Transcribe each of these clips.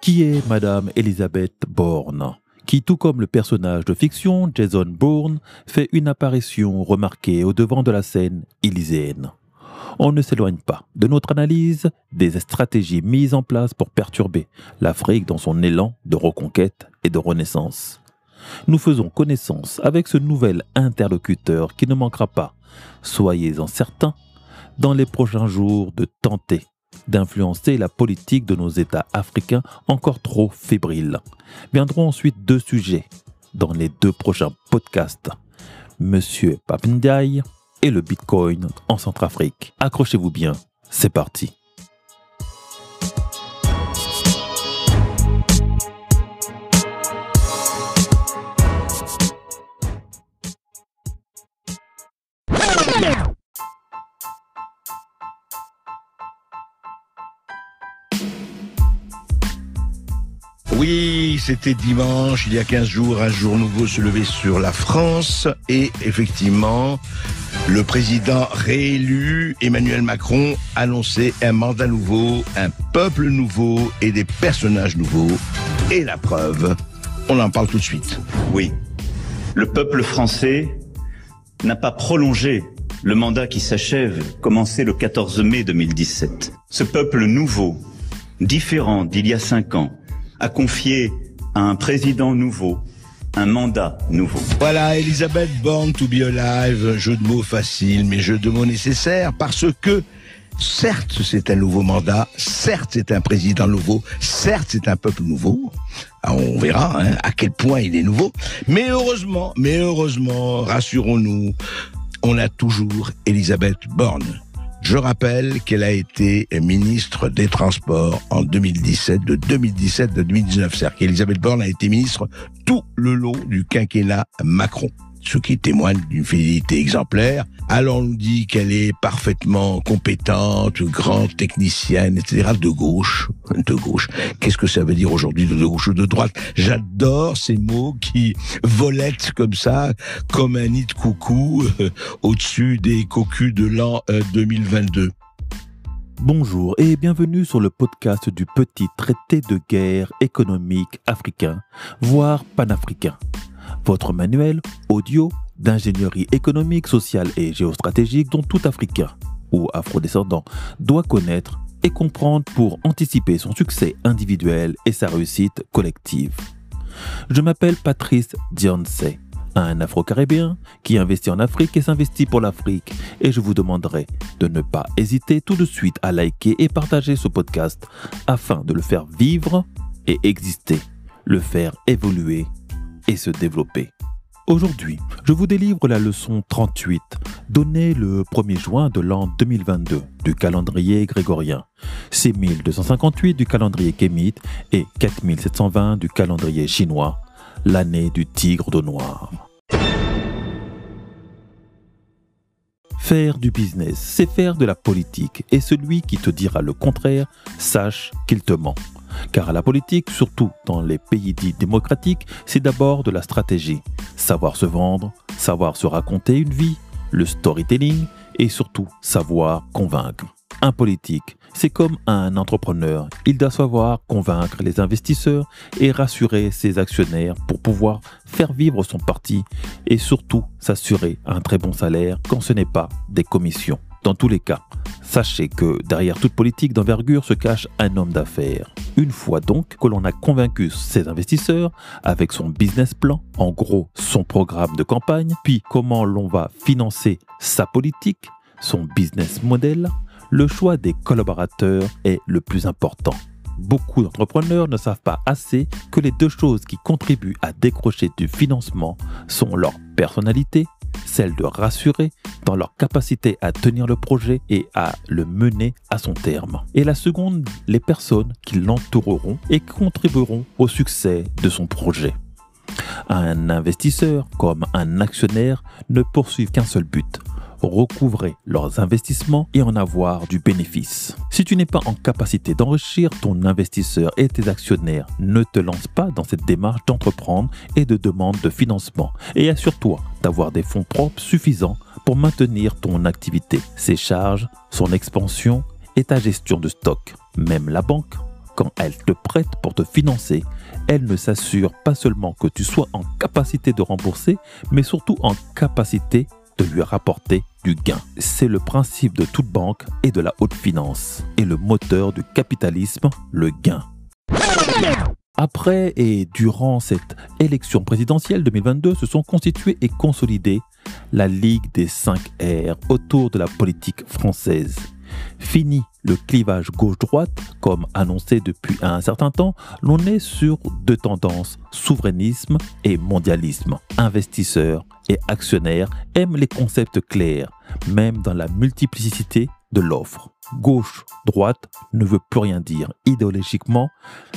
Qui est Madame Elizabeth Bourne qui, tout comme le personnage de fiction Jason Bourne, fait une apparition remarquée au devant de la scène élyséenne. On ne s'éloigne pas de notre analyse des stratégies mises en place pour perturber l'Afrique dans son élan de reconquête et de renaissance. Nous faisons connaissance avec ce nouvel interlocuteur qui ne manquera pas, soyez-en certains, dans les prochains jours de tenter d'influencer la politique de nos États africains encore trop fébriles. Viendront ensuite deux sujets dans les deux prochains podcasts. Monsieur Papendiaï et le Bitcoin en Centrafrique. Accrochez-vous bien, c'est parti. C'était dimanche, il y a 15 jours, un jour nouveau se levait sur la France et effectivement, le président réélu, Emmanuel Macron, annonçait un mandat nouveau, un peuple nouveau et des personnages nouveaux. Et la preuve, on en parle tout de suite. Oui, le peuple français n'a pas prolongé le mandat qui s'achève, commencé le 14 mai 2017. Ce peuple nouveau, différent d'il y a cinq ans, a confié un président nouveau un mandat nouveau. Voilà, Elisabeth Born to be alive, jeu de mots facile, mais jeu de mots nécessaire, parce que certes c'est un nouveau mandat, certes c'est un président nouveau, certes c'est un peuple nouveau, ah, on verra hein, à quel point il est nouveau, mais heureusement, mais heureusement, rassurons-nous, on a toujours Elisabeth Borne je rappelle qu'elle a été ministre des Transports en 2017, de 2017 à 2019. C'est-à-dire qu'Elisabeth Borne a été ministre tout le long du quinquennat Macron ce qui témoigne d'une fidélité exemplaire. Alors on nous dit qu'elle est parfaitement compétente, grande technicienne, etc. De gauche, de gauche. Qu'est-ce que ça veut dire aujourd'hui de gauche ou de droite? J'adore ces mots qui volettent comme ça, comme un nid de coucou euh, au-dessus des cocus de l'an 2022. Euh, Bonjour et bienvenue sur le podcast du petit traité de guerre économique africain, voire panafricain votre manuel audio d'ingénierie économique, sociale et géostratégique dont tout Africain ou afrodescendant doit connaître et comprendre pour anticiper son succès individuel et sa réussite collective. Je m'appelle Patrice Dionce, un Afro-Caribéen qui investit en Afrique et s'investit pour l'Afrique, et je vous demanderai de ne pas hésiter tout de suite à liker et partager ce podcast afin de le faire vivre et exister, le faire évoluer et se développer. Aujourd'hui, je vous délivre la leçon 38, donnée le 1er juin de l'an 2022 du calendrier grégorien, 6258 du calendrier kémite et 4720 du calendrier chinois, l'année du tigre de noir. Faire du business, c'est faire de la politique, et celui qui te dira le contraire, sache qu'il te ment. Car la politique, surtout dans les pays dits démocratiques, c'est d'abord de la stratégie. Savoir se vendre, savoir se raconter une vie, le storytelling et surtout savoir convaincre. Un politique, c'est comme un entrepreneur. Il doit savoir convaincre les investisseurs et rassurer ses actionnaires pour pouvoir faire vivre son parti et surtout s'assurer un très bon salaire quand ce n'est pas des commissions. Dans tous les cas, sachez que derrière toute politique d'envergure se cache un homme d'affaires. Une fois donc que l'on a convaincu ses investisseurs avec son business plan, en gros son programme de campagne, puis comment l'on va financer sa politique, son business model, le choix des collaborateurs est le plus important. Beaucoup d'entrepreneurs ne savent pas assez que les deux choses qui contribuent à décrocher du financement sont leur personnalité celle de rassurer dans leur capacité à tenir le projet et à le mener à son terme. Et la seconde, les personnes qui l'entoureront et contribueront au succès de son projet. Un investisseur comme un actionnaire ne poursuivent qu'un seul but, recouvrer leurs investissements et en avoir du bénéfice. Si tu n'es pas en capacité d'enrichir ton investisseur et tes actionnaires, ne te lance pas dans cette démarche d'entreprendre et de demande de financement et assure-toi d'avoir des fonds propres suffisants pour maintenir ton activité, ses charges, son expansion et ta gestion de stock. Même la banque, quand elle te prête pour te financer, elle ne s'assure pas seulement que tu sois en capacité de rembourser, mais surtout en capacité de lui rapporter du gain. C'est le principe de toute banque et de la haute finance, et le moteur du capitalisme, le gain. Après et durant cette élection présidentielle 2022 se sont constituées et consolidées la Ligue des 5 R autour de la politique française. Fini le clivage gauche-droite, comme annoncé depuis un certain temps, l'on est sur deux tendances, souverainisme et mondialisme. Investisseurs et actionnaires aiment les concepts clairs, même dans la multiplicité de l'offre. Gauche, droite ne veut plus rien dire idéologiquement,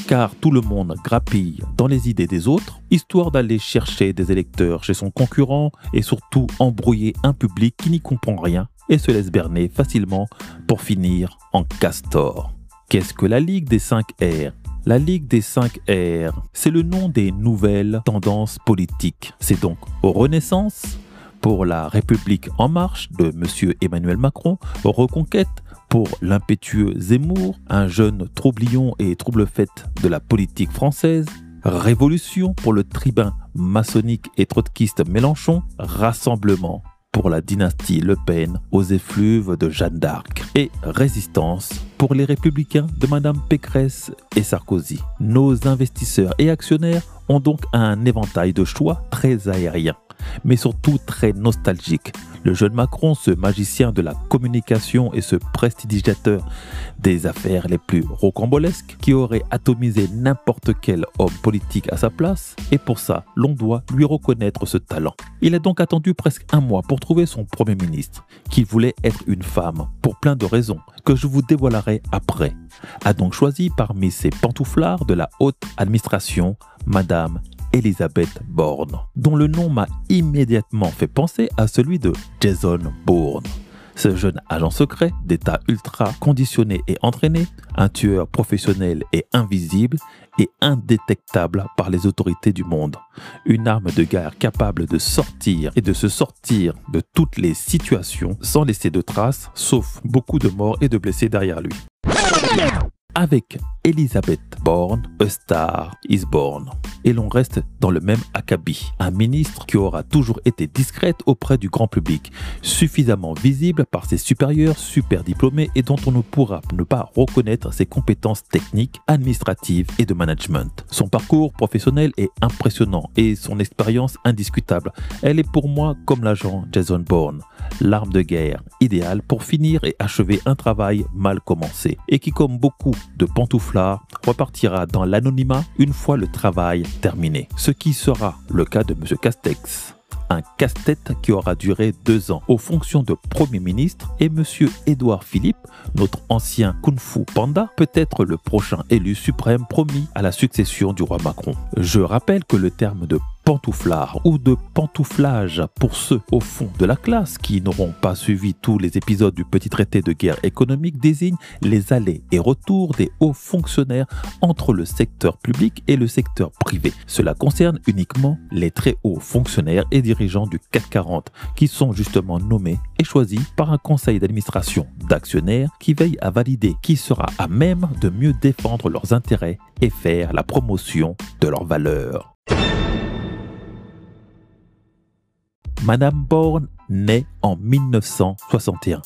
car tout le monde grappille dans les idées des autres, histoire d'aller chercher des électeurs chez son concurrent et surtout embrouiller un public qui n'y comprend rien et se laisse berner facilement pour finir en castor. Qu'est-ce que la Ligue des 5 R? La Ligue des 5 R, c'est le nom des nouvelles tendances politiques. C'est donc Renaissance, pour la République en marche de M. Emmanuel Macron, Reconquête pour l'impétueux Zemmour, un jeune troublion et trouble-fête de la politique française, Révolution pour le tribun maçonnique et trotskiste Mélenchon, Rassemblement pour la dynastie Le Pen aux effluves de Jeanne d'Arc et résistance pour les républicains de Madame Pécresse et Sarkozy. Nos investisseurs et actionnaires ont donc un éventail de choix très aérien mais surtout très nostalgique. Le jeune Macron, ce magicien de la communication et ce prestidigitateur des affaires les plus rocambolesques, qui aurait atomisé n'importe quel homme politique à sa place, et pour ça, l'on doit lui reconnaître ce talent. Il a donc attendu presque un mois pour trouver son Premier ministre, qui voulait être une femme, pour plein de raisons, que je vous dévoilerai après. A donc choisi parmi ses pantouflards de la haute administration, Madame Elizabeth Bourne, dont le nom m'a immédiatement fait penser à celui de Jason Bourne. Ce jeune agent secret d'état ultra conditionné et entraîné, un tueur professionnel et invisible et indétectable par les autorités du monde. Une arme de guerre capable de sortir et de se sortir de toutes les situations sans laisser de traces, sauf beaucoup de morts et de blessés derrière lui. Avec Elizabeth Bourne, A Star is Born et l'on reste dans le même acabit. Un ministre qui aura toujours été discrète auprès du grand public, suffisamment visible par ses supérieurs super diplômés et dont on ne pourra ne pas reconnaître ses compétences techniques, administratives et de management. Son parcours professionnel est impressionnant et son expérience indiscutable. Elle est pour moi comme l'agent Jason Bourne, l'arme de guerre idéale pour finir et achever un travail mal commencé et qui comme beaucoup de pantouflards repartira dans l'anonymat une fois le travail terminé. Ce qui sera le cas de M. Castex un casse-tête qui aura duré deux ans aux fonctions de Premier ministre et M. Édouard Philippe, notre ancien Kung Fu Panda, peut être le prochain élu suprême promis à la succession du roi Macron. Je rappelle que le terme de pantouflard ou de pantouflage pour ceux au fond de la classe qui n'auront pas suivi tous les épisodes du petit traité de guerre économique désigne les allers et retours des hauts fonctionnaires entre le secteur public et le secteur privé. Cela concerne uniquement les très hauts fonctionnaires et dirigeants du CAC 40 qui sont justement nommés et choisis par un conseil d'administration d'actionnaires qui veille à valider qui sera à même de mieux défendre leurs intérêts et faire la promotion de leurs valeurs. Madame Bourne naît en 1961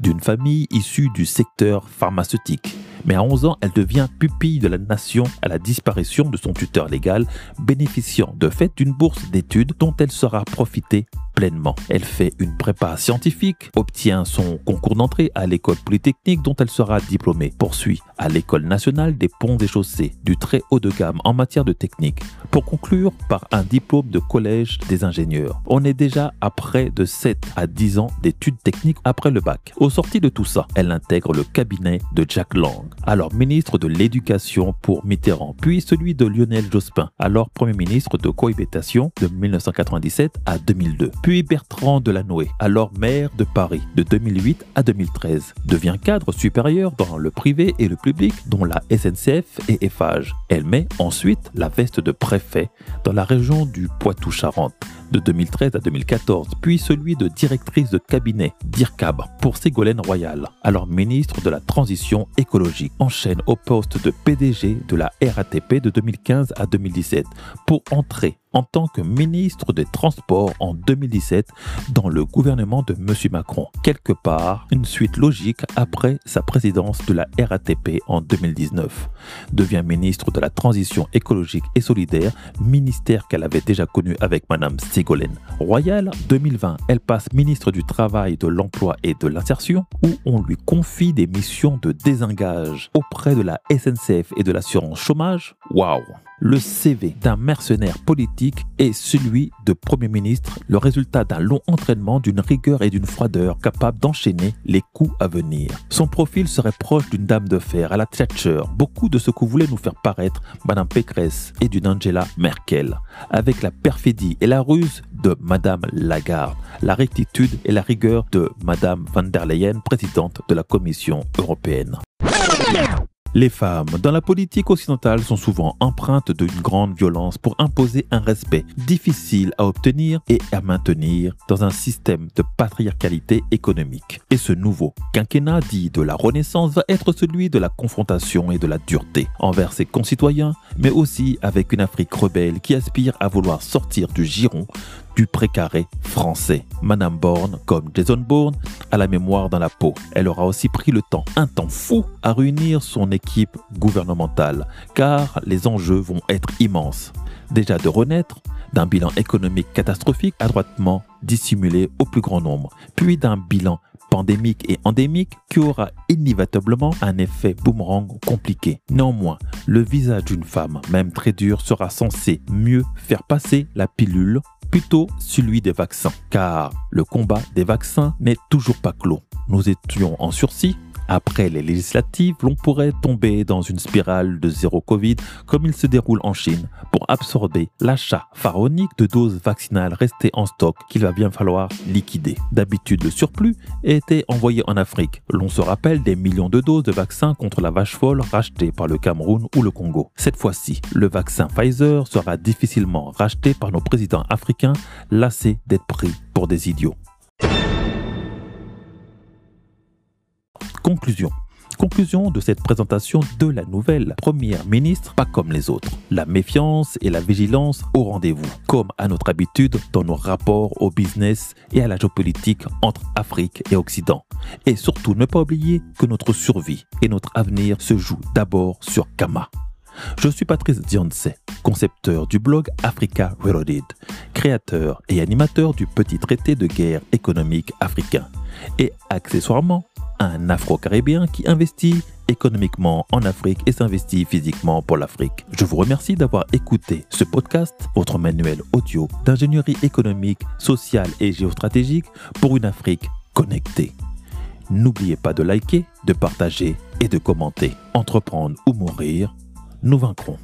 d'une famille issue du secteur pharmaceutique. Mais à 11 ans, elle devient pupille de la nation à la disparition de son tuteur légal, bénéficiant de fait d'une bourse d'études dont elle sera profitée pleinement. Elle fait une prépa scientifique, obtient son concours d'entrée à l'école polytechnique dont elle sera diplômée, poursuit à l'école nationale des ponts et chaussées, du très haut de gamme en matière de technique, pour conclure par un diplôme de collège des ingénieurs. On est déjà à près de 7 à 10 ans d'études techniques après le bac. Au sorti de tout ça, elle intègre le cabinet de Jack Lang, alors ministre de l'Éducation pour Mitterrand, puis celui de Lionel Jospin, alors Premier ministre de cohabitation de 1997 à 2002 puis Bertrand Delanoë, alors maire de Paris de 2008 à 2013, devient cadre supérieur dans le privé et le public, dont la SNCF et Eiffage. Elle met ensuite la veste de préfet dans la région du Poitou-Charentes de 2013 à 2014, puis celui de directrice de cabinet d'IRCAB pour Ségolène Royal, alors ministre de la Transition écologique. Enchaîne au poste de PDG de la RATP de 2015 à 2017 pour entrer en tant que ministre des Transports en 2017 dans le gouvernement de M. Macron. Quelque part, une suite logique après sa présidence de la RATP en 2019. Devient ministre de la Transition écologique et solidaire, ministère qu'elle avait déjà connu avec Mme Ségolène Royal. 2020, elle passe ministre du Travail, de l'Emploi et de l'Insertion, où on lui confie des missions de désengage auprès de la SNCF et de l'assurance chômage. Waouh le CV d'un mercenaire politique est celui de Premier ministre, le résultat d'un long entraînement, d'une rigueur et d'une froideur capable d'enchaîner les coups à venir. Son profil serait proche d'une dame de fer à la Thatcher, beaucoup de ce que voulait nous faire paraître Madame Pécresse et d'une Angela Merkel, avec la perfidie et la ruse de Madame Lagarde, la rectitude et la rigueur de Madame van der Leyen, présidente de la Commission européenne. Les femmes dans la politique occidentale sont souvent empreintes d'une grande violence pour imposer un respect difficile à obtenir et à maintenir dans un système de patriarcalité économique. Et ce nouveau quinquennat dit de la Renaissance va être celui de la confrontation et de la dureté envers ses concitoyens, mais aussi avec une Afrique rebelle qui aspire à vouloir sortir du giron du précaré français. Madame Bourne, comme Jason Bourne, a la mémoire dans la peau. Elle aura aussi pris le temps, un temps fou, à réunir son équipe gouvernementale, car les enjeux vont être immenses. Déjà de renaître d'un bilan économique catastrophique adroitement dissimulé au plus grand nombre, puis d'un bilan pandémique et endémique qui aura inévitablement un effet boomerang compliqué. Néanmoins, le visage d'une femme, même très dur, sera censé mieux faire passer la pilule plutôt celui des vaccins, car le combat des vaccins n'est toujours pas clos. Nous étions en sursis après les législatives, l'on pourrait tomber dans une spirale de zéro Covid comme il se déroule en Chine pour absorber l'achat pharaonique de doses vaccinales restées en stock qu'il va bien falloir liquider. D'habitude, le surplus était envoyé en Afrique. L'on se rappelle des millions de doses de vaccins contre la vache folle rachetées par le Cameroun ou le Congo. Cette fois-ci, le vaccin Pfizer sera difficilement racheté par nos présidents africains lassés d'être pris pour des idiots. Conclusion. Conclusion de cette présentation de la nouvelle première ministre, pas comme les autres. La méfiance et la vigilance au rendez-vous, comme à notre habitude dans nos rapports au business et à la géopolitique entre Afrique et Occident. Et surtout, ne pas oublier que notre survie et notre avenir se jouent d'abord sur Kama. Je suis Patrice Dionce, concepteur du blog Africa Reloaded, créateur et animateur du petit traité de guerre économique africain, et accessoirement un Afro-Caribéen qui investit économiquement en Afrique et s'investit physiquement pour l'Afrique. Je vous remercie d'avoir écouté ce podcast, votre manuel audio d'ingénierie économique, sociale et géostratégique pour une Afrique connectée. N'oubliez pas de liker, de partager et de commenter. Entreprendre ou mourir, nous vaincrons.